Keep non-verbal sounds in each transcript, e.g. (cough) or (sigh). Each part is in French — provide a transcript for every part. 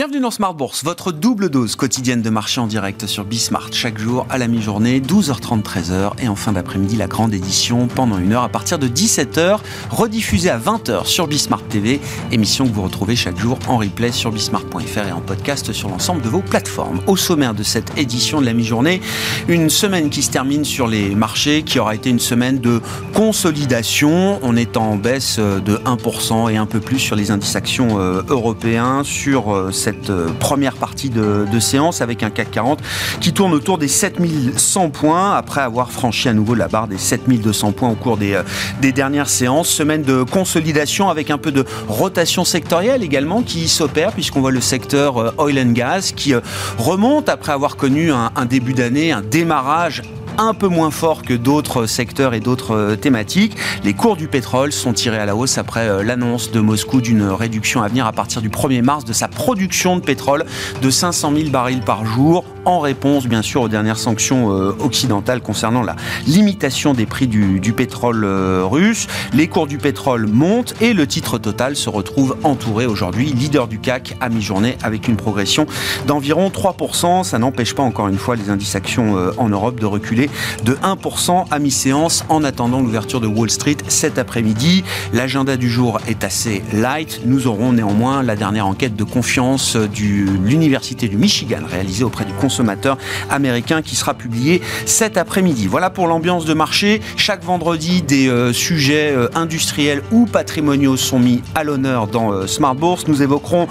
Bienvenue dans Smart Bourse, votre double dose quotidienne de marché en direct sur Bismart chaque jour à la mi-journée, 12h30, 13h et en fin d'après-midi la grande édition pendant une heure à partir de 17h, rediffusée à 20h sur Bismart TV, émission que vous retrouvez chaque jour en replay sur bismart.fr et en podcast sur l'ensemble de vos plateformes. Au sommaire de cette édition de la mi-journée, une semaine qui se termine sur les marchés, qui aura été une semaine de consolidation. On est en baisse de 1% et un peu plus sur les indices actions euh, européens, sur euh, cette euh, première partie de, séance avec un CAC 40 qui tourne autour des 7100 points après avoir franchi à nouveau la barre des 7200 points au cours des, euh, des dernières séances. Semaine de consolidation avec un peu de rotation sectorielle également qui s'opère puisqu'on voit le secteur euh, oil and gas qui remonte après avoir connu un début d'année, un démarrage un peu moins fort que d'autres secteurs et d'autres euh, thématiques. Les cours du pétrole sont tirés à la hausse après euh, l'annonce de Moscou d'une réduction à venir à partir du 1er mars de sa production de pétrole de 500 000 barils par jour en réponse bien sûr aux dernières sanctions euh, occidentales concernant la limitation des prix du, pétrole russe. Les cours du pétrole montent et le titre total se retrouve entouré aujourd'hui, leader du CAC à mi-journée avec une progression d'environ 3%. Ça n'empêche pas encore une fois les indices actions en Europe de reculer de 1% à mi-séance en attendant l'ouverture de Wall Street cet après-midi. L'agenda du jour est assez light. Nous aurons néanmoins la dernière enquête de confiance de l'Université du Michigan réalisée auprès du consommateur américain qui sera publiée cet après-midi. Voilà pour l'ambiance de marché. Chaque vendredi, des euh, sujets euh, industriels ou patrimoniaux sont mis à l'honneur dans euh, Smart Bourse. Nous évoquerons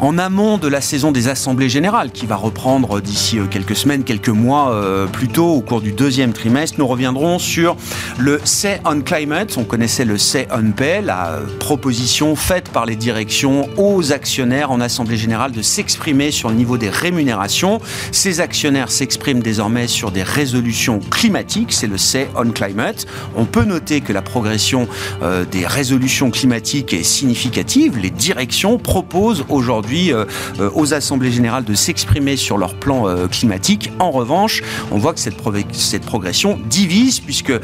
en amont de la saison des assemblées générales qui va reprendre d'ici quelques semaines, quelques mois plus tôt au cours du deuxième trimestre. Nous reviendrons sur le Say on Climate. On connaissait le Say on Pay, la proposition faite par les directions aux actionnaires en Assemblée Générale de s'exprimer sur le niveau des rémunérations. Ces actionnaires s'expriment désormais sur des résolutions climatiques. C'est le Say on Climate. On peut noter que la progression euh, des résolutions climatiques est significative. Les directions proposent aujourd'hui euh, euh, aux Assemblées Générales de s'exprimer sur leur plan climatique. En revanche, on voit que cette, cette progression divise puisque euh,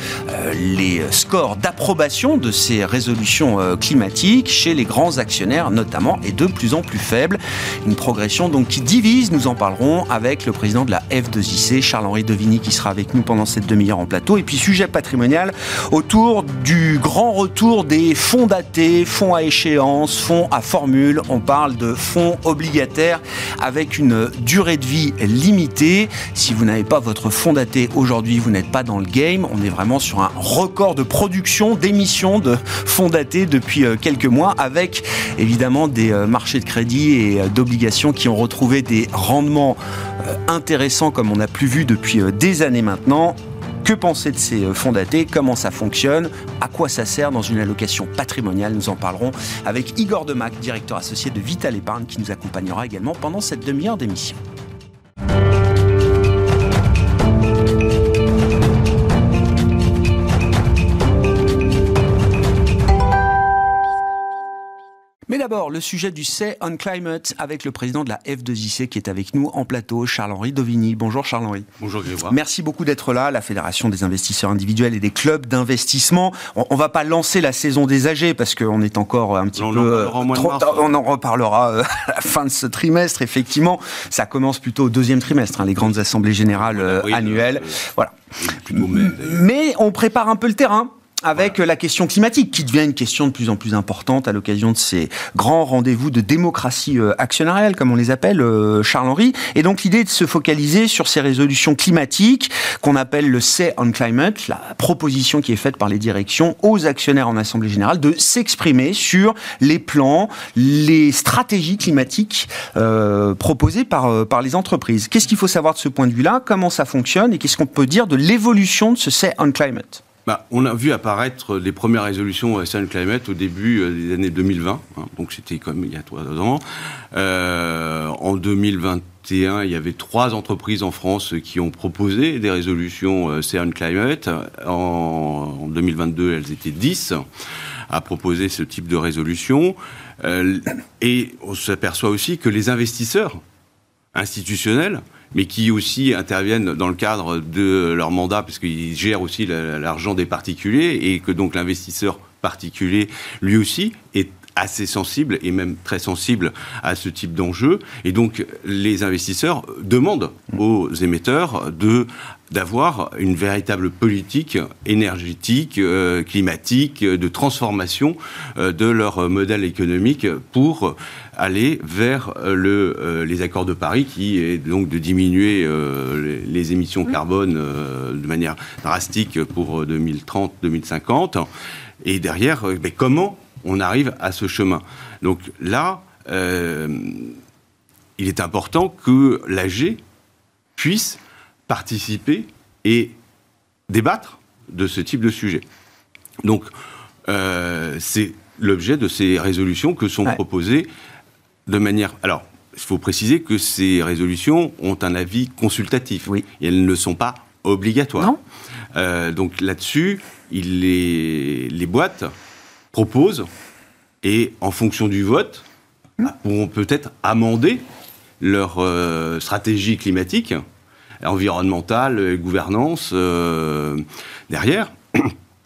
les scores d'approbation de ces résolutions euh, climatiques chez les grands actionnaires notamment est de plus en plus faible. Une progression donc qui divise, nous en parlerons avec le président de la F2IC, Charles-Henri Devigny, qui sera avec nous pendant cette demi-heure en plateau. Et puis sujet patrimonial autour du grand retour des fonds datés, fonds à échéance, fonds à formule. On parle de fonds obligataires avec une durée de vie limitée. Si vous n'avez pas votre fonds daté aujourd'hui vous n'êtes pas dans le game, on est vraiment sur un record de production, d'émissions de fonds datés depuis euh, quelques mois, avec évidemment des euh, marchés de crédit et euh, d'obligations qui ont retrouvé des rendements intéressants comme on a plus vu depuis des années maintenant. Que penser de ces fonds datés? Comment ça fonctionne? À quoi ça sert dans une allocation patrimoniale? Nous en parlerons avec Igor Demac, directeur associé de Vital Épargne, qui nous accompagnera également pendant cette demi-heure d'émission. D'abord, le sujet du Say on Climate avec le président de la F2IC qui est avec nous en plateau, Charles-Henri Dovigny. Bonjour Charles-Henri. Bonjour Grégoire. Merci beaucoup d'être là, la Fédération des investisseurs individuels et des clubs d'investissement. On, ne va pas lancer la saison des âgés parce qu'on est encore un petit peu... En trop, on en reparlera euh, (laughs) à la fin de ce trimestre, effectivement. Ça commence plutôt au deuxième trimestre, hein, les grandes assemblées générales euh, annuelles. voilà. Mais on prépare un peu le terrain avec la question climatique, qui devient une question de plus en plus importante à l'occasion de ces grands rendez-vous de démocratie euh, actionnariale, comme on les appelle, euh, Charles-Henri. Et donc l'idée de se focaliser sur ces résolutions climatiques qu'on appelle le Say on Climate, la proposition qui est faite par les directions aux actionnaires en Assemblée Générale de s'exprimer sur les plans, les stratégies climatiques euh, proposées par, par les entreprises. Qu'est-ce qu'il faut savoir de ce point de vue-là? Comment ça fonctionne? Et qu'est-ce qu'on peut dire de l'évolution de ce Say on Climate? Bah, on a vu apparaître les premières résolutions Sun Climate au début euh, des années 2020, hein, donc c'était comme il y a trois ans. Euh, en 2021, il y avait trois entreprises en France qui ont proposé des résolutions euh, Climate. En, 2022, elles étaient 10 à proposer ce type de résolution. Et on s'aperçoit aussi que les investisseurs institutionnels mais qui aussi interviennent dans le cadre de leur mandat, parce qu'ils gèrent aussi l'argent des particuliers, et que donc l'investisseur particulier, lui aussi, est assez sensible et même très sensible à ce type d'enjeu. Et donc, les investisseurs demandent aux émetteurs de d'avoir une véritable politique énergétique, euh, climatique, de transformation euh, de leur modèle économique pour aller vers le, les accords de Paris, qui est donc de diminuer les, émissions carbone de manière drastique pour 2030-2050. Et derrière, mais comment on arrive à ce chemin. Donc là, euh, il est important que l'AG puisse participer et débattre de ce type de sujet. Donc, euh, c'est l'objet de ces résolutions que sont proposées de manière... Alors, il faut préciser que ces résolutions ont un avis consultatif. Oui. Et elles ne sont pas obligatoires. Euh, donc là-dessus, les, les boîtes proposent, et en fonction du vote, bah, pourront peut-être amender leur euh, stratégie climatique, environnementale, gouvernance euh, derrière.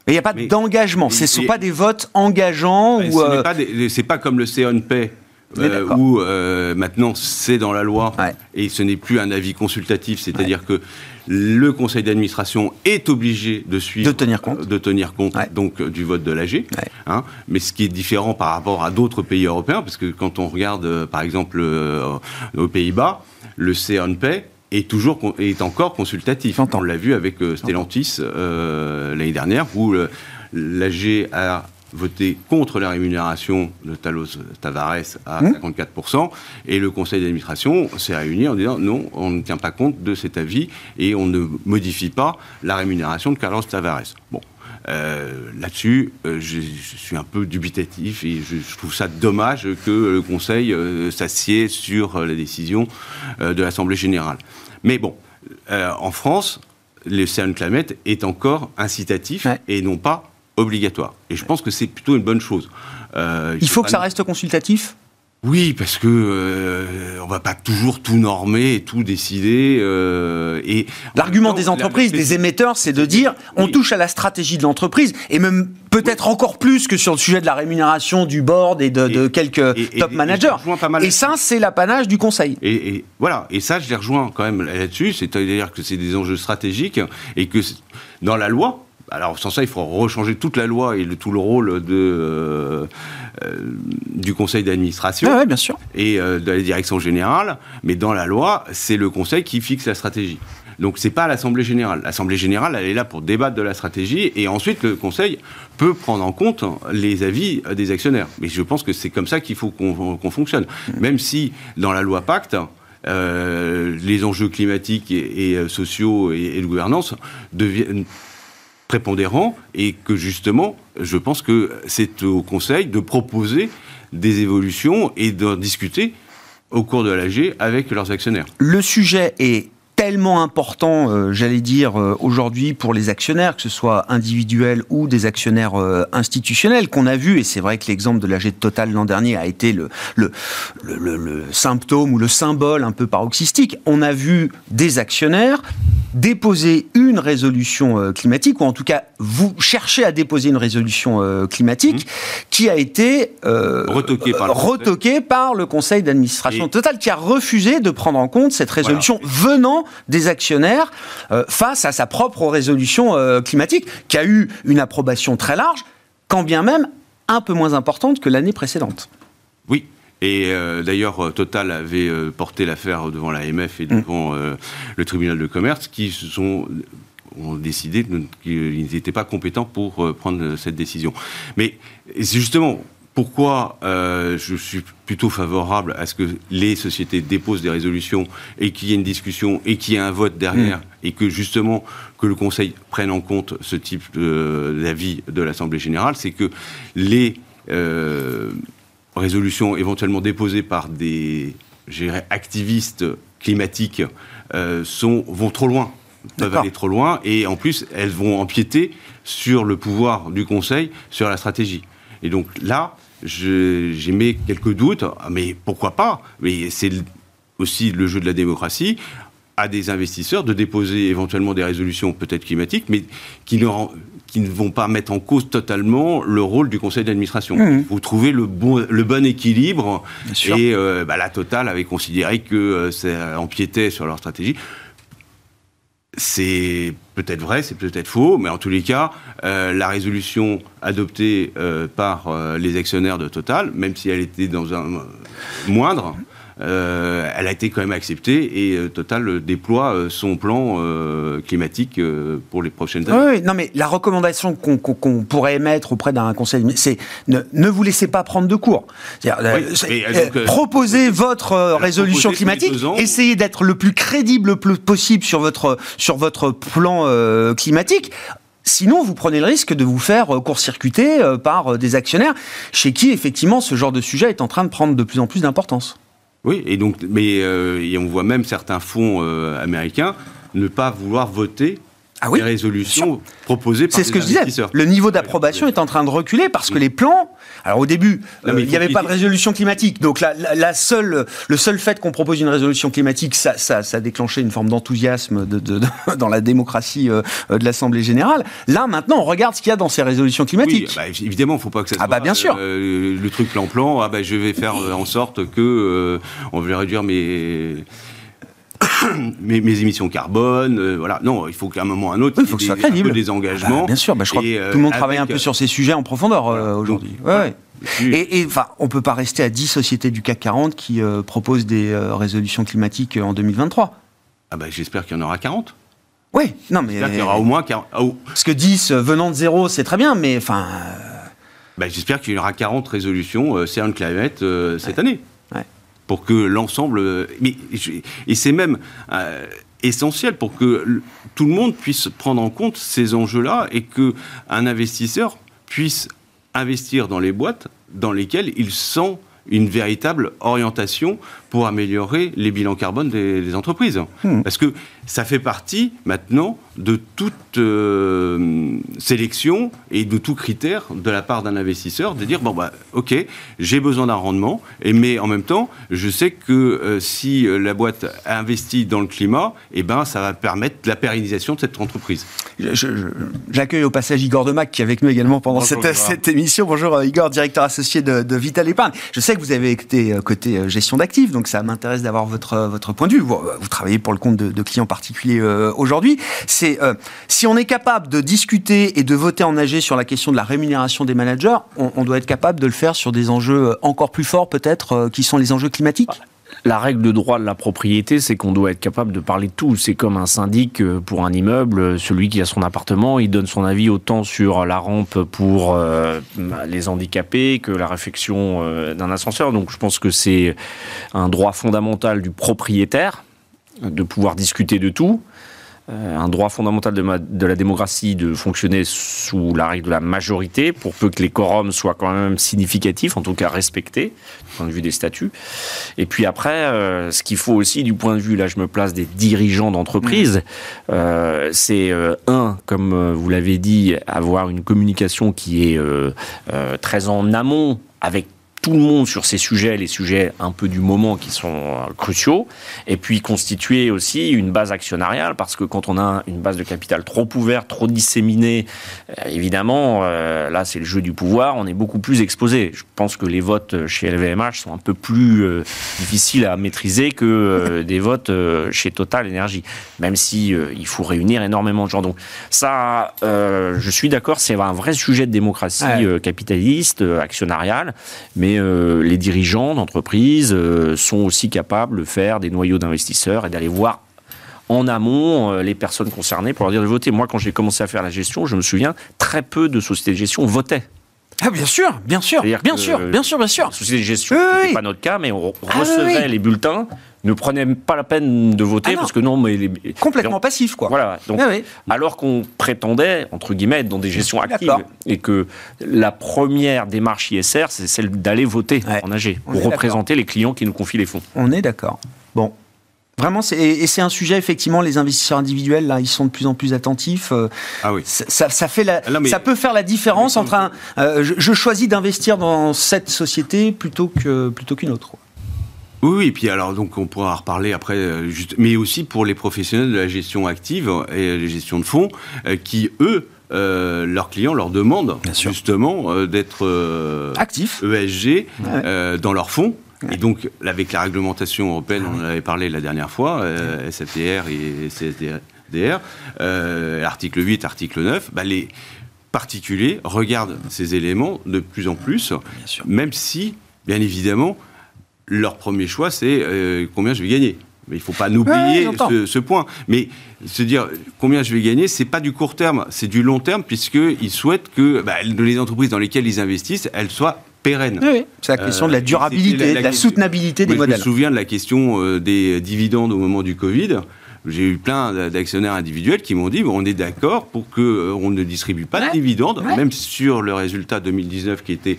Il n'y a pas d'engagement, ce ne sont pas des votes engageants ou. Ce n'est pas, pas, comme le CNP euh, où euh, maintenant c'est dans la loi et ce n'est plus un avis consultatif, c'est-à-dire que le conseil d'administration est obligé de suivre, de tenir compte, de tenir compte donc du vote de l'AG. Hein, mais ce qui est différent par rapport à d'autres pays européens, parce que quand on regarde euh, par exemple aux Pays-Bas, le CNP est toujours est encore consultatif. On l'a vu avec Stellantis l'année dernière où l'AG a voté contre la rémunération de Talos Tavares à 54%, mmh. et le conseil d'administration s'est réuni en disant non, on ne tient pas compte de cet avis et on ne modifie pas la rémunération de Carlos Tavares. Bon. Euh, là-dessus, euh, je, suis un peu dubitatif et je, trouve ça dommage que le Conseil euh, s'assied sur la décision de l'Assemblée générale. Mais bon, en France, le CERN Climate est encore incitatif et non pas obligatoire. Et je pense que c'est plutôt une bonne chose. Euh, il faut que ça reste consultatif? Oui, parce que euh, on va pas toujours tout normer et tout décider. Euh, et l'argument des entreprises, des émetteurs, c'est de dire on touche à la stratégie de l'entreprise et même peut-être encore plus que sur le sujet de la rémunération du board et de, quelques top managers. Et, ça, c'est l'apanage du conseil. Et, voilà. Et ça, je les rejoins quand même là-dessus. C'est-à-dire que c'est des enjeux stratégiques et que dans la loi, alors sans ça, il faut rechanger toute la loi et tout le rôle de, euh, euh, du conseil d'administration ah bien sûr. et euh, de la direction générale. Mais dans la loi, c'est le conseil qui fixe la stratégie. Donc c'est pas l'Assemblée générale. L'Assemblée générale, elle est là pour débattre de la stratégie et ensuite le Conseil peut prendre en compte les avis des actionnaires. Mais je pense que c'est comme ça qu'il faut qu'on fonctionne. Mmh. Même si dans la loi Pacte, les enjeux climatiques et, sociaux et, et, de gouvernance deviennent prépondérant et que justement, je pense que c'est au Conseil de proposer des évolutions et d'en discuter au cours de l'AG avec leurs actionnaires. Le sujet est tellement important, euh, j'allais dire, euh, aujourd'hui pour les actionnaires, que ce soit individuels ou des actionnaires euh, institutionnels, qu'on a vu, et c'est vrai que l'exemple de l'AG de Total l'an dernier a été le, le, le, le, symptôme ou le symbole un peu paroxystique. On a vu des actionnaires déposer une résolution climatique, ou en tout cas, vous cherchez à déposer une résolution climatique, mmh. qui a été retoquée par, retoqué par, le conseil d'administration Total, qui a refusé de prendre en compte cette résolution venant des actionnaires euh, face à sa propre résolution euh, climatique, qui a eu une approbation très large, quand bien même un peu moins importante que l'année précédente. Oui, et euh, d'ailleurs, Total avait porté l'affaire devant l'AMF et devant mm. le tribunal de commerce qui se sont ont décidé qu'ils n'étaient pas compétents pour prendre cette décision. Mais justement pourquoi euh, je suis plutôt favorable à ce que les sociétés déposent des résolutions et qu'il y ait une discussion et qu'il y ait un vote derrière mm. et que justement que le Conseil prenne en compte ce type d'avis de l'Assemblée générale, c'est que les euh, résolutions éventuellement déposées par des activistes climatiques euh, sont, vont trop loin peuvent aller trop loin et en plus elles vont empiéter sur le pouvoir du Conseil, sur la stratégie. Et donc là, mis quelques doutes, mais pourquoi pas? Mais c'est aussi le jeu de la démocratie. à des investisseurs de déposer éventuellement des résolutions peut-être climatiques, mais qui ne, qui ne vont pas mettre en cause totalement le rôle du conseil d'administration. Mmh. Vous trouvez le bon, le bon équilibre. Et euh, bah, la Total avait considéré que euh, ça empiétait sur leur stratégie. C'est peut-être vrai, c'est peut-être faux, mais en tous les cas, euh, la résolution adoptée par les actionnaires de Total, même si elle était dans un moindre, euh, elle a été quand même acceptée et euh, Total déploie euh, son plan climatique pour les prochaines années. Oui, non, mais la recommandation qu'on pourrait émettre auprès d'un conseil, c'est ne, ne, vous laissez pas prendre de cours. proposez votre résolution climatique, essayez d'être le plus crédible possible sur votre, sur votre plan climatique. Sinon, vous prenez le risque de vous faire court-circuiter par des actionnaires chez qui, effectivement, ce genre de sujet est en train de prendre de plus en plus d'importance. Oui, et donc, mais euh, on voit même certains fonds euh, américains ne pas vouloir voter ah les résolutions proposées par C'est ce que je disais. Le niveau d'approbation est en train de reculer parce que les plans. Alors au début, euh, il n'y avait pas de résolution climatique. Donc la, seule, le seul fait qu'on propose une résolution climatique, ça, ça, ça a déclenché une forme d'enthousiasme de, (laughs) dans la démocratie euh, de l'Assemblée générale. Là maintenant, on regarde ce qu'il y a dans ces résolutions climatiques. Oui, bah, évidemment, il ne faut pas que ça. Ah bah bien sûr. Euh, le truc plan-plan. Ah bah je vais faire en sorte que on va réduire mes (coughs) mes, mes, émissions carbone, euh, voilà. Non, il faut qu'à un moment ou à un autre, il faut que ça crédible. des engagements. Bah, bien sûr, bah, je crois que euh, tout le monde travaille un peu sur ces sujets en profondeur euh, aujourd'hui. Ouais, Et, enfin, on peut pas rester à 10 sociétés du CAC 40 qui proposent des résolutions climatiques en 2023. Ah bah, j'espère qu'il y en aura 40. Oui, non mais. J'espère qu'il y aura au moins 40. Parce que 10 venant de zéro, c'est très bien, mais enfin. Bah, j'espère qu'il y aura 40 résolutions euh, CERN Climate cette année pour que l'ensemble. Mais, et c'est même euh, essentiel pour que tout le monde puisse prendre en compte ces enjeux-là et que un investisseur puisse investir dans les boîtes dans lesquelles il sent une véritable orientation pour améliorer les bilans carbone des, entreprises. Hmm. Parce que ça fait partie maintenant de toute euh, sélection et de tout critère de la part d'un investisseur de dire bon bah ok j'ai besoin d'un rendement et mais en même temps je sais que euh, si euh, la boîte investit dans le climat et eh ben ça va permettre la pérennisation de cette entreprise. J'accueille au passage Igor Demac qui est avec nous également pendant cette, cette, émission. Bonjour Igor, directeur associé de, de Vital Épargne. Je sais que vous avez été côté gestion d'actifs donc ça m'intéresse d'avoir votre votre point de vue. Vous, travaillez pour le compte de, clients particuliers aujourd'hui. C'est si on est capable de discuter et de voter en AG sur la question de la rémunération des managers, on, doit être capable de le faire sur des enjeux encore plus forts peut-être, euh, qui sont les enjeux climatiques? La règle de droit de la propriété, c'est qu'on doit être capable de parler de tout. C'est comme un syndic euh, pour un immeuble. Celui qui a son appartement, il donne son avis autant sur la rampe pour euh, les handicapés que la réfection d'un ascenseur. Donc je pense que c'est un droit fondamental du propriétaire de pouvoir discuter de tout. Euh, un droit fondamental de, la démocratie de fonctionner sous la règle de la majorité, pour peu que les quorums soient quand même significatifs, en tout cas respectés, du point de vue des statuts. Et puis après, euh, ce qu'il faut aussi du point de vue, là je me place des dirigeants d'entreprise, euh, c'est un, comme vous l'avez dit, avoir une communication qui est très en amont avec tout le monde sur ces sujets, les sujets un peu du moment qui sont euh, cruciaux, et puis constituer aussi une base actionnariale, parce que quand on a une base de capital trop ouverte, trop disséminée, euh, évidemment, euh, là c'est le jeu du pouvoir, on est beaucoup plus exposé. Je pense que les votes chez LVMH sont un peu plus difficiles à maîtriser que des votes chez Total Energy, même si il faut réunir énormément de gens. Donc ça, je suis d'accord, c'est un vrai sujet de démocratie capitaliste, actionnariale, mais euh, les dirigeants d'entreprise euh, sont aussi capables de faire des noyaux d'investisseurs et d'aller voir en amont euh, les personnes concernées pour leur dire de voter. Moi, quand j'ai commencé à faire la gestion, je me souviens, très peu de sociétés de gestion votaient. Ah bien sûr, bien sûr, bien sûr, bien sûr, bien sûr. Société de gestion, ce pas notre cas, mais on ah recevait les bulletins, ne prenait pas la peine de voter ah parce que non, mais les... complètement passif quoi. Voilà. Donc, ah alors qu'on prétendait entre guillemets être dans des gestions actives et que la première démarche ISR, c'est celle d'aller voter en AG pour représenter les clients qui nous confient les fonds. On est d'accord. Bon, Vraiment, et c'est un sujet effectivement. Les investisseurs individuels là, ils sont de plus en plus attentifs. Euh, ah oui. Ça, fait la, ah ça peut faire la différence entre un. Euh, je, choisis d'investir dans cette société plutôt que plutôt qu'une autre. Oui, oui, et puis alors donc on pourra en reparler après, euh, juste, mais aussi pour les professionnels de la gestion active et la gestion de fonds euh, qui eux euh, leurs clients leur demandent justement euh, d'être euh, actifs. ESG ouais. dans leurs fonds. Et donc, avec la réglementation européenne, on en avait parlé la dernière fois, SFDR et CSDR, article 8, article 9, bah, les particuliers regardent ces éléments de plus en plus, même si, bien évidemment, leur premier choix, c'est euh, combien je vais gagner. Mais il ne faut pas oublier ouais, ce, ce, point. Mais se dire combien je vais gagner, c'est pas du court terme, c'est du long terme, puisqu'ils souhaitent que bah, les entreprises dans lesquelles ils investissent, elles soient pérennes. Oui, c'est la question euh, de la durabilité, la, la, de la soutenabilité des moi, modèles. Je me souviens de la question euh, des dividendes au moment du Covid. J'ai eu plein d'actionnaires individuels qui m'ont dit bon, on est d'accord pour qu'on euh, ne distribue pas ouais. de dividendes, ouais. même sur le résultat 2019 qui était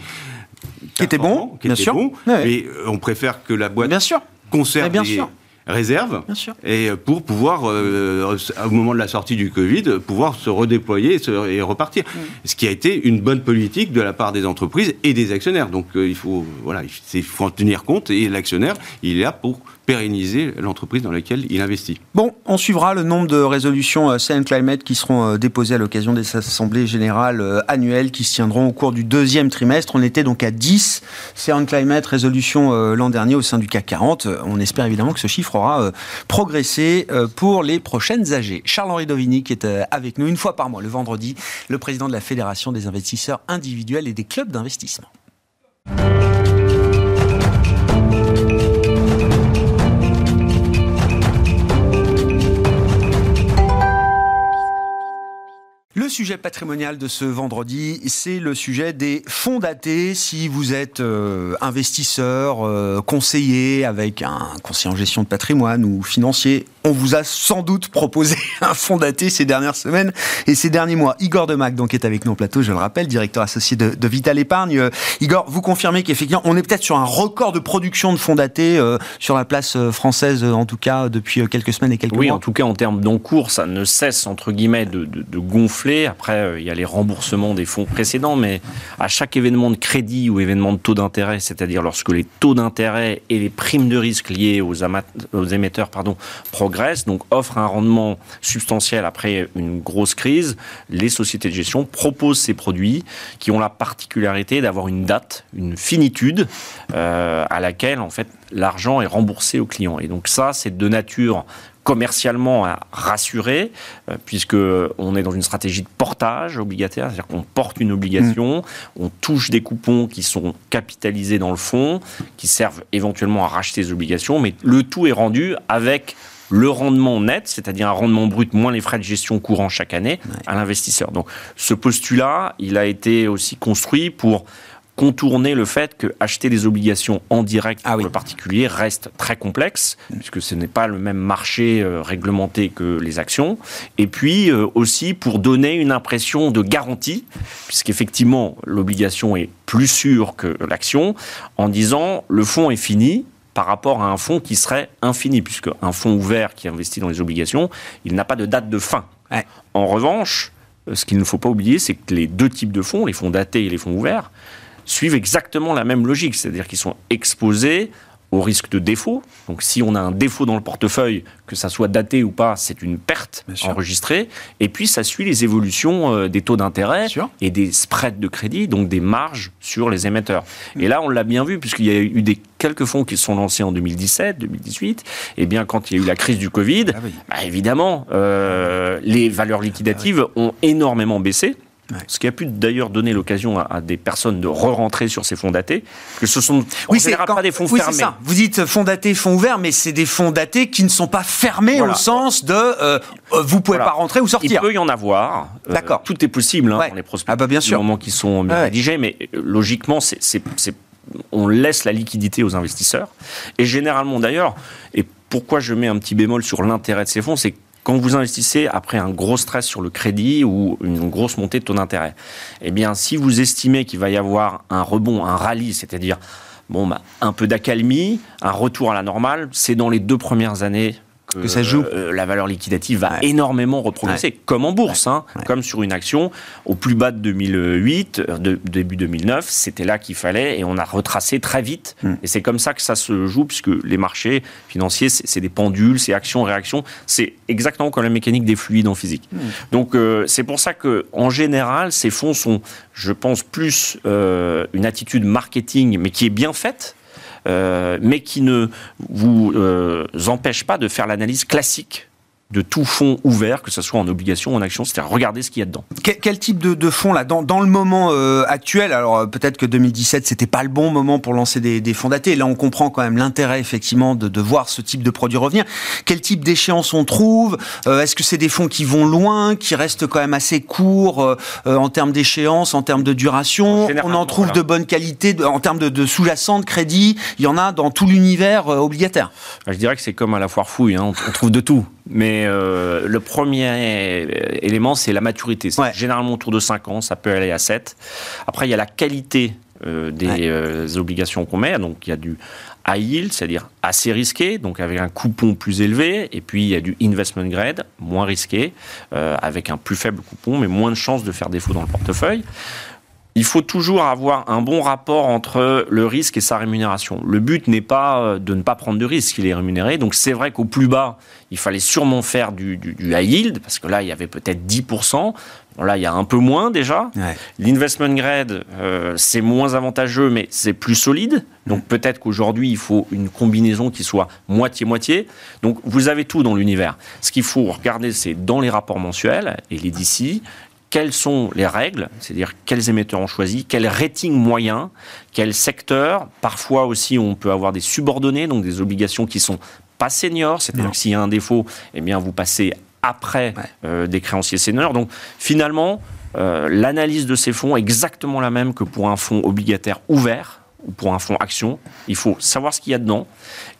qui était bon, qui bien était sûr. Bon, mais on préfère que la boîte bien sûr. conserve bien les, sûr réserve et pour pouvoir euh, au moment de la sortie du Covid pouvoir se redéployer et, se, et repartir mm. ce qui a été une bonne politique de la part des entreprises et des actionnaires donc euh, il faut voilà il faut en tenir compte et l'actionnaire il est là pour pérenniser l'entreprise dans laquelle il investit. Bon, on suivra le nombre de résolutions euh, CN Climate qui seront euh, déposées à l'occasion des assemblées générales euh, annuelles qui se tiendront au cours du deuxième trimestre. On était donc à 10 CN Climate résolutions l'an dernier au sein du CAC 40. On espère évidemment que ce chiffre aura progressé pour les prochaines AG. Charles-Henri Dovini qui est avec nous une fois par mois, le vendredi, le président de la Fédération des investisseurs individuels et des clubs d'investissement. Le sujet patrimonial de ce vendredi, c'est le sujet des fonds datés. Si vous êtes euh, investisseur, euh, conseiller avec un conseiller en gestion de patrimoine ou financier, on vous a sans doute proposé (laughs) un fonds daté ces dernières semaines et ces derniers mois. Igor Demac donc est avec nous au plateau, je le rappelle, directeur associé de, de Vital Épargne. Euh, Igor, vous confirmez qu'effectivement, on est peut-être sur un record de production de fonds datés euh, sur la place française, en tout cas depuis quelques semaines et quelques oui, mois. Oui, en tout cas en termes d'encours, ça ne cesse entre guillemets de, de, de gonfler. Après, euh, il y a les remboursements des fonds précédents, mais à chaque événement de crédit ou événement de taux d'intérêt, c'est-à-dire lorsque les taux d'intérêt et les primes de risque liées aux, émetteurs progressent, donc offrent un rendement substantiel après une grosse crise, les sociétés de gestion proposent ces produits qui ont la particularité d'avoir une date, une finitude euh, à laquelle en fait l'argent est remboursé au client. Et donc ça, c'est de nature commercialement à rassurer, euh, puisque on est dans une stratégie de portage obligataire, c'est-à-dire qu'on porte une obligation, mmh. on touche des coupons qui sont capitalisés dans le fonds, qui servent éventuellement à racheter les obligations, mais le tout est rendu avec le rendement net, c'est-à-dire un rendement brut moins les frais de gestion courants chaque année ouais. à l'investisseur. Donc ce postulat, il a été aussi construit pour contourner le fait que acheter des obligations en direct ah pour oui. le particulier reste très complexe, puisque ce n'est pas le même marché euh, réglementé que les actions, et puis euh, aussi pour donner une impression de garantie, puisqu'effectivement l'obligation est plus sûre que l'action, en disant le fonds est fini, par rapport à un fonds qui serait infini, puisque un fonds ouvert qui investit dans les obligations, il n'a pas de date de fin. Ouais. En revanche, ce qu'il ne faut pas oublier, c'est que les deux types de fonds, les fonds datés et les fonds ouverts, suivent exactement la même logique, c'est-à-dire qu'ils sont exposés au risque de défaut. Donc si on a un défaut dans le portefeuille, que ça soit daté ou pas, c'est une perte enregistrée. Et puis ça suit les évolutions euh, des taux d'intérêt et des spreads de crédit, donc des marges sur les émetteurs. Mmh. Et là, on l'a bien vu, puisqu'il y a eu des quelques fonds qui se sont lancés en 2017, 2018. Et bien quand il y a eu la crise du Covid, ah oui. bah, évidemment, euh, les valeurs liquidatives ah oui. ont énormément baissé. Ouais. Ce qui a pu d'ailleurs donner l'occasion à, à, des personnes de re-rentrer sur ces fonds datés, que ce sont oui, c'est pas des fonds oui, fermés. Ça. Vous dites fonds datés, fonds ouverts, mais c'est des fonds datés qui ne sont pas fermés voilà. au sens de euh, vous pouvez voilà. pas rentrer ou sortir. Il peut y en avoir. D'accord. Euh, tout est possible hein, ouais. dans les prospects. Ah bah bien sûr. Qui sont bien rédigés, mais euh, logiquement, c'est on laisse la liquidité aux investisseurs. Et généralement d'ailleurs, et pourquoi je mets un petit bémol sur l'intérêt de ces fonds, c'est quand vous investissez après un gros stress sur le crédit ou une grosse montée de taux d'intérêt, eh bien, si vous estimez qu'il va y avoir un rebond, un rallye, c'est-à-dire bon, bah, un peu d'accalmie, un retour à la normale, c'est dans les deux premières années que ça joue. Euh, la valeur liquidative va énormément reprogresser, comme en bourse, hein, comme sur une action. Au plus bas de 2008, euh, de, début 2009, c'était là qu'il fallait et on a retracé très vite. Hmm. Et c'est comme ça que ça se joue, puisque les marchés financiers, c'est des pendules, c'est action-réaction. C'est exactement comme la mécanique des fluides en physique. Hmm. Donc euh, c'est pour ça que en général, ces fonds sont, je pense, plus une attitude marketing, mais qui est bien faite euh, mais qui ne vous euh, empêche pas de faire l'analyse classique de tout fonds ouvert, que ce soit en obligation ou en action, c'est-à-dire regarder ce qu'il y a dedans. Quel, type de, de fonds là dans, dans, le moment euh, actuel Alors euh, peut-être que 2017 c'était pas le bon moment pour lancer des, des fonds datés. Là on comprend quand même l'intérêt effectivement de, de, voir ce type de produit revenir. Quel type d'échéance on trouve? Euh, Est-ce que c'est des fonds qui vont loin, qui restent quand même assez courts en termes d'échéance, en termes de duration? On en trouve de bonne qualité en termes de, de sous-jacent, de crédit. Il y en a dans tout l'univers obligataire. Je dirais que c'est comme à la foire fouille. Hein. on trouve de tout. Mais euh, le premier élément, c'est la maturité. Généralement autour de 5 ans, ça peut aller à 7. Après, il y a la qualité euh, des euh, obligations qu'on met. Donc, il y a du high yield, c'est-à-dire assez risqué, donc avec un coupon plus élevé. Et puis, il y a du investment grade, moins risqué, avec un plus faible coupon, mais moins de chances de faire défaut dans le portefeuille il faut toujours avoir un bon rapport entre le risque et sa rémunération. Le but n'est pas euh, de ne pas prendre de risque, il est rémunéré. Donc c'est vrai qu'au plus bas, il fallait sûrement faire du, high yield, parce que là, il y avait peut-être 10%. là, il y a un peu moins déjà. L'investment grade, euh, c'est moins avantageux, mais c'est plus solide. Donc peut-être qu'aujourd'hui, il faut une combinaison qui soit moitié-moitié. Donc vous avez tout dans l'univers. Ce qu'il faut regarder, c'est dans les rapports mensuels et les DC, quelles sont les règles, c'est-à-dire quels émetteurs on choisit, quel rating moyen, quel secteur. Parfois aussi, on peut avoir des subordonnés, donc des obligations qui sont pas seniors, c'est-à-dire que s'il y a un défaut, eh bien vous passez après euh, des créanciers seniors. Donc finalement, euh, l'analyse de ces fonds est exactement la même que pour un fonds obligataire ouvert ou pour un fonds action. Il faut savoir ce qu'il y a dedans.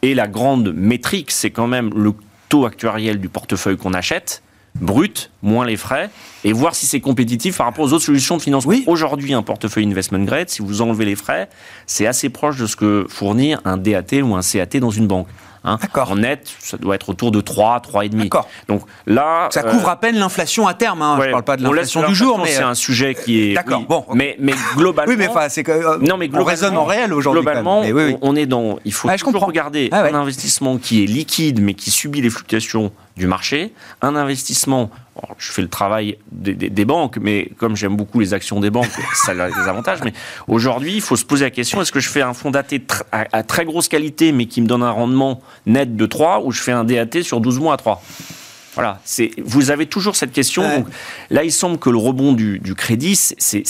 Et la grande métrique, c'est quand même le taux actuariel du portefeuille qu'on achète brut, moins les frais, et voir si c'est compétitif par rapport aux autres solutions de financement. Aujourd'hui, un portefeuille investment grade, si vous enlevez les frais, c'est assez proche de ce que fournir un DAT ou un CAT dans une banque. Hein. En net, ça doit être autour de 3, 3,5. D'accord. Donc là. Ça couvre euh, à peine l'inflation à terme. Hein. Je ne parle pas de l'inflation du jour, mais. C'est un sujet qui est. D'accord, bon. Mais, mais globalement. oui, mais enfin, c'est que. Euh, non, mais on raisonne en réel aujourd'hui. Globalement, on est dans. Il faut toujours regarder ah un investissement qui est liquide, mais qui subit les fluctuations du marché, un investissement, je fais le travail des, banques, mais comme j'aime beaucoup les actions des banques, (laughs) ça a des avantages, mais aujourd'hui, il faut se poser la question, est-ce que je fais un fonds DAT à, très grosse qualité, mais qui me donne un rendement net de 3, ou je fais un DAT sur 12 mois à 3 voilà, c'est, vous avez toujours cette question. Donc, là, il semble que le rebond du, du crédit, c'est,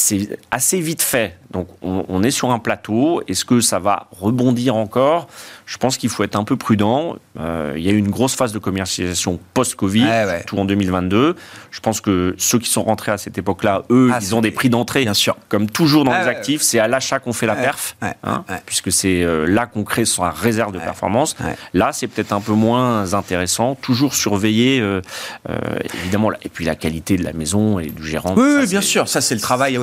assez vite fait. Donc on, est sur un plateau. Est-ce que ça va rebondir encore? Je pense qu'il faut être un peu prudent. Euh, il y a eu une grosse phase de commercialisation post-Covid, tout en 2022. Je pense que ceux qui sont rentrés à cette époque-là, eux, ah, ils ont des prix d'entrée. Bien sûr. Comme toujours dans les actifs, c'est à l'achat qu'on fait la perf, hein, puisque c'est euh, là qu'on crée sa réserve de performance. Là, c'est peut-être un peu moins intéressant. Toujours surveiller, euh, évidemment, et puis la qualité de la maison et du gérant. Oui, bien sûr. Ça, c'est le travail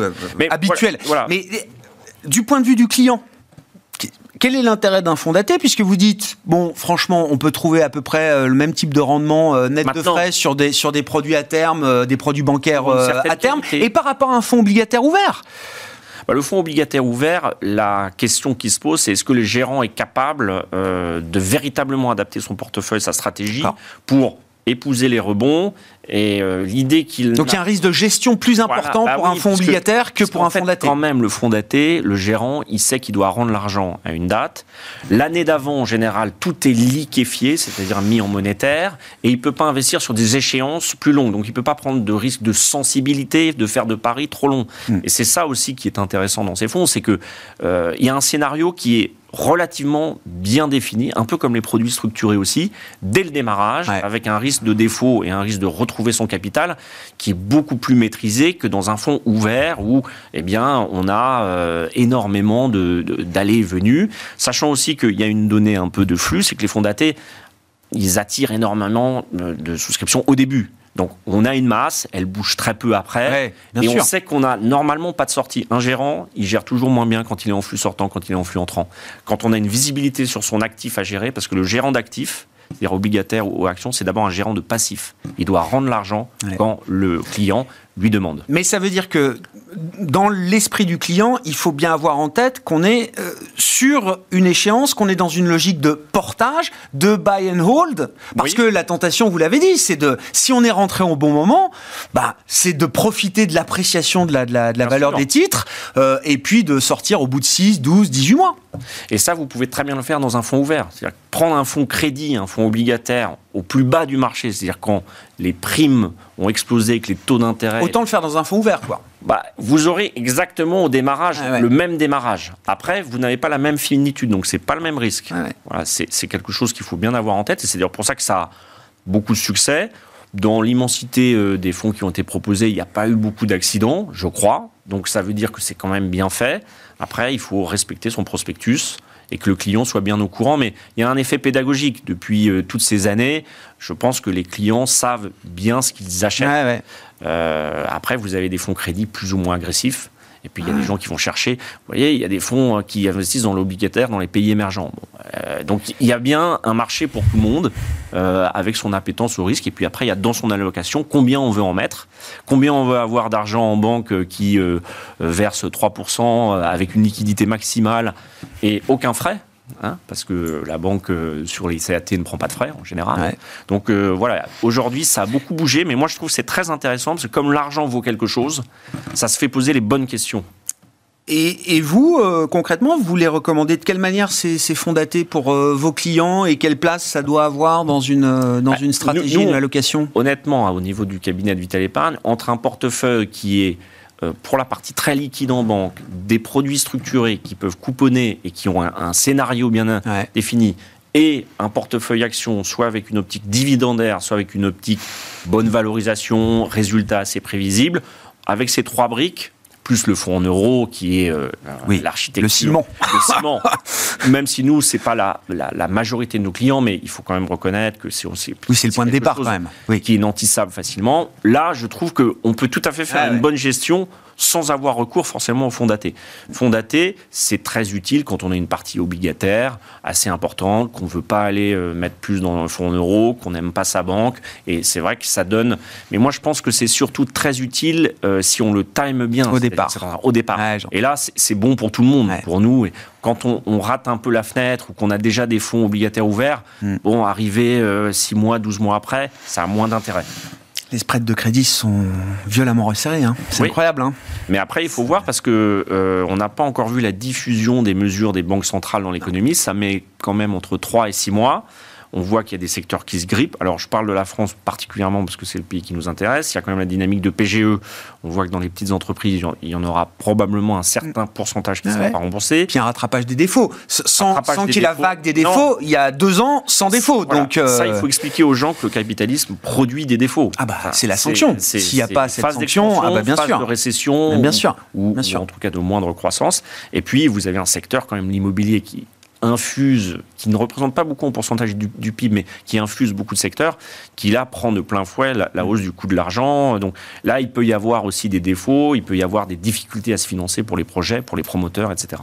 habituel. Mais du point de vue du client, quel est l'intérêt d'un fonds daté puisque vous dites bon franchement on peut trouver à peu près euh, le même type de rendement euh, net de frais sur des sur des produits à terme euh, des produits bancaires à terme. et par rapport à un fonds obligataire ouvert? Bah, le fonds obligataire ouvert, la question qui se pose, c'est est-ce que le gérant est capable de véritablement adapter son portefeuille, sa stratégie, pour épouser les rebonds et euh, l'idée qu'il donc il y a un risque de gestion plus important bah pour un fonds obligataire que, pour un fonds daté. Quand même, le fonds daté, le gérant, il sait qu'il doit rendre l'argent à une date. L'année d'avant, en général, tout est liquéfié, c'est-à-dire mis en monétaire, et il peut pas investir sur des échéances plus longues. Donc il peut pas prendre de risque de sensibilité, de faire de paris trop longs. Hmm. Et c'est ça aussi qui est intéressant dans ces fonds, c'est que euh, il y a un scénario qui est relativement bien défini, un peu comme les produits structurés aussi, dès le démarrage, avec un risque de défaut et un risque de retrouver son capital qui est beaucoup plus maîtrisé que dans un fonds ouvert où eh bien, on a euh, énormément d'allées et venues, sachant aussi qu'il y a une donnée un peu de flux, c'est que les fonds datés, ils attirent énormément de souscriptions au début. Donc on a une masse, elle bouge très peu après, et on sait qu'on a normalement pas de sortie. Un gérant, il gère toujours moins bien quand il est en flux sortant, quand il est en flux entrant. Quand on a une visibilité sur son actif à gérer, parce que le gérant d'actifs, c'est-à-dire obligataire ou action, c'est d'abord un gérant de passif. Il doit rendre l'argent quand le client lui demande. Mais ça veut dire que dans l'esprit du client, il faut bien avoir en tête qu'on est euh, sur une échéance, qu'on est dans une logique de portage, de buy and hold, parce que la tentation, vous l'avez dit, c'est de, si on est rentré au bon moment, bah, c'est de profiter de l'appréciation de la, de la, valeur des titres, euh, et puis de sortir au bout de 6, 12, 18 mois. Et ça, vous pouvez très bien le faire dans un fonds ouvert. C'est-à-dire prendre un fonds crédit, un fonds obligataire au plus bas du marché, c'est-à-dire quand les primes ont explosé, que les taux d'intérêt. Autant le faire dans un fonds ouvert, quoi. Bah, vous aurez exactement au démarrage ah le même démarrage. Après, vous n'avez pas la même finitude, donc c'est pas le même risque. Ah voilà, c'est quelque chose qu'il faut bien avoir en tête, et c'est d'ailleurs pour ça que ça a beaucoup de succès. Dans l'immensité euh, des fonds qui ont été proposés, il n'y a pas eu beaucoup d'accidents, je crois. Donc ça veut dire que c'est quand même bien fait. Après, il faut respecter son prospectus et que le client soit bien au courant. Mais il y a un effet pédagogique depuis euh, toutes ces années. Je pense que les clients savent bien ce qu'ils achètent. Euh, après, vous avez des fonds crédits plus ou moins agressifs. Et puis il y a des gens qui vont chercher. Vous voyez, il y a des fonds hein, qui investissent dans l'obligataire dans les pays émergents. Euh, donc il y a bien un marché pour tout le monde euh, avec son appétence au risque. Et puis après, il y a dans son allocation combien on veut en mettre, combien on veut avoir d'argent en banque euh, qui verse 3% avec une liquidité maximale et aucun frais. Hein, parce que la banque euh, sur les CAT ne prend pas de frais en général. Donc euh, voilà, aujourd'hui ça a beaucoup bougé, mais moi je trouve que c'est très intéressant parce que comme l'argent vaut quelque chose, ça se fait poser les bonnes questions. Et, vous, euh, concrètement, vous les recommandez de quelle manière ces, fonds datés pour vos clients et quelle place ça doit avoir dans une, dans bah, une stratégie, une allocation Honnêtement, hein, au niveau du cabinet de Vital Épargne, entre un portefeuille qui est pour la partie très liquide en banque, des produits structurés qui peuvent couponner et qui ont un, scénario bien défini, et un portefeuille action, soit avec une optique dividendaire, soit avec une optique bonne valorisation, résultat assez prévisible, avec ces trois briques, plus le fonds en euros qui est euh, l'architecture. Le ciment. Le ciment. (laughs) même si nous, c'est pas la, la, majorité de nos clients, mais il faut quand même reconnaître que c'est aussi. Oui, c'est le point de départ quand même. Oui. Qui est nantissable facilement. Là, je trouve qu'on peut tout à fait faire une bonne gestion sans avoir recours forcément au fonds daté. Fonds daté, c'est très utile quand on a une partie obligataire assez importante, qu'on ne veut pas aller euh, mettre plus dans le fonds en euros, qu'on n'aime pas sa banque. Et c'est vrai que ça donne. Mais moi, je pense que c'est surtout très utile euh, si on le time bien. Au départ. Au départ. et là, c'est bon pour tout le monde, pour nous. Et quand on, rate un peu la fenêtre ou qu'on a déjà des fonds obligataires ouverts, hmm. bon, arriver 6 euh, mois, 12 mois après, ça a moins d'intérêt les spreads de crédit sont violemment resserrés. Hein. C'est incroyable. Hein. Mais après, il faut voir parce que euh, on n'a pas encore vu la diffusion des mesures des banques centrales dans l'économie. Ça met quand même entre 3 et 6 mois. On voit qu'il y a des secteurs qui se grippent. Alors, je parle de la France particulièrement parce que c'est le pays qui nous intéresse. Il y a quand même la dynamique de PGE. On voit que dans les petites entreprises, il y en aura probablement un certain pourcentage qui ne sera pas remboursé. Puis un rattrapage des défauts. Sans, qu'il y ait la vague des défauts, il y a deux ans sans défauts. Donc, euh, Ça, il faut expliquer aux gens que le capitalisme produit des défauts. Ah bah, c'est la sanction. S'il n'y a pas cette sanction, ah bah, bien phase sûr. de récession, bien sûr. Ou, bien sûr. ou en tout cas de moindre croissance. Et puis, vous avez un secteur quand même l'immobilier qui infuse, qui ne représente pas beaucoup en pourcentage du, PIB, mais qui infuse beaucoup de secteurs, qui là prend de plein fouet la, hausse du coût de l'argent. Donc là, il peut y avoir aussi des défauts, il peut y avoir des difficultés à se financer pour les projets, pour les promoteurs, etc.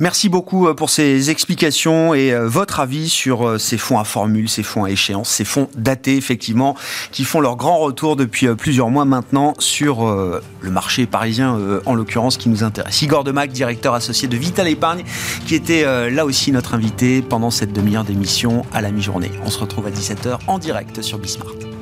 Merci beaucoup euh, pour ces explications et euh, votre avis sur euh, ces fonds à formule, ces fonds à échéance, ces fonds datés effectivement, qui font leur grand retour depuis plusieurs mois maintenant sur le marché parisien en l'occurrence qui nous intéresse. Igor Demac, directeur associé de Vital Épargne, qui était là aussi notre invité pendant cette demi-heure d'émission à la mi-journée. On se retrouve à 17h en direct sur Bismart.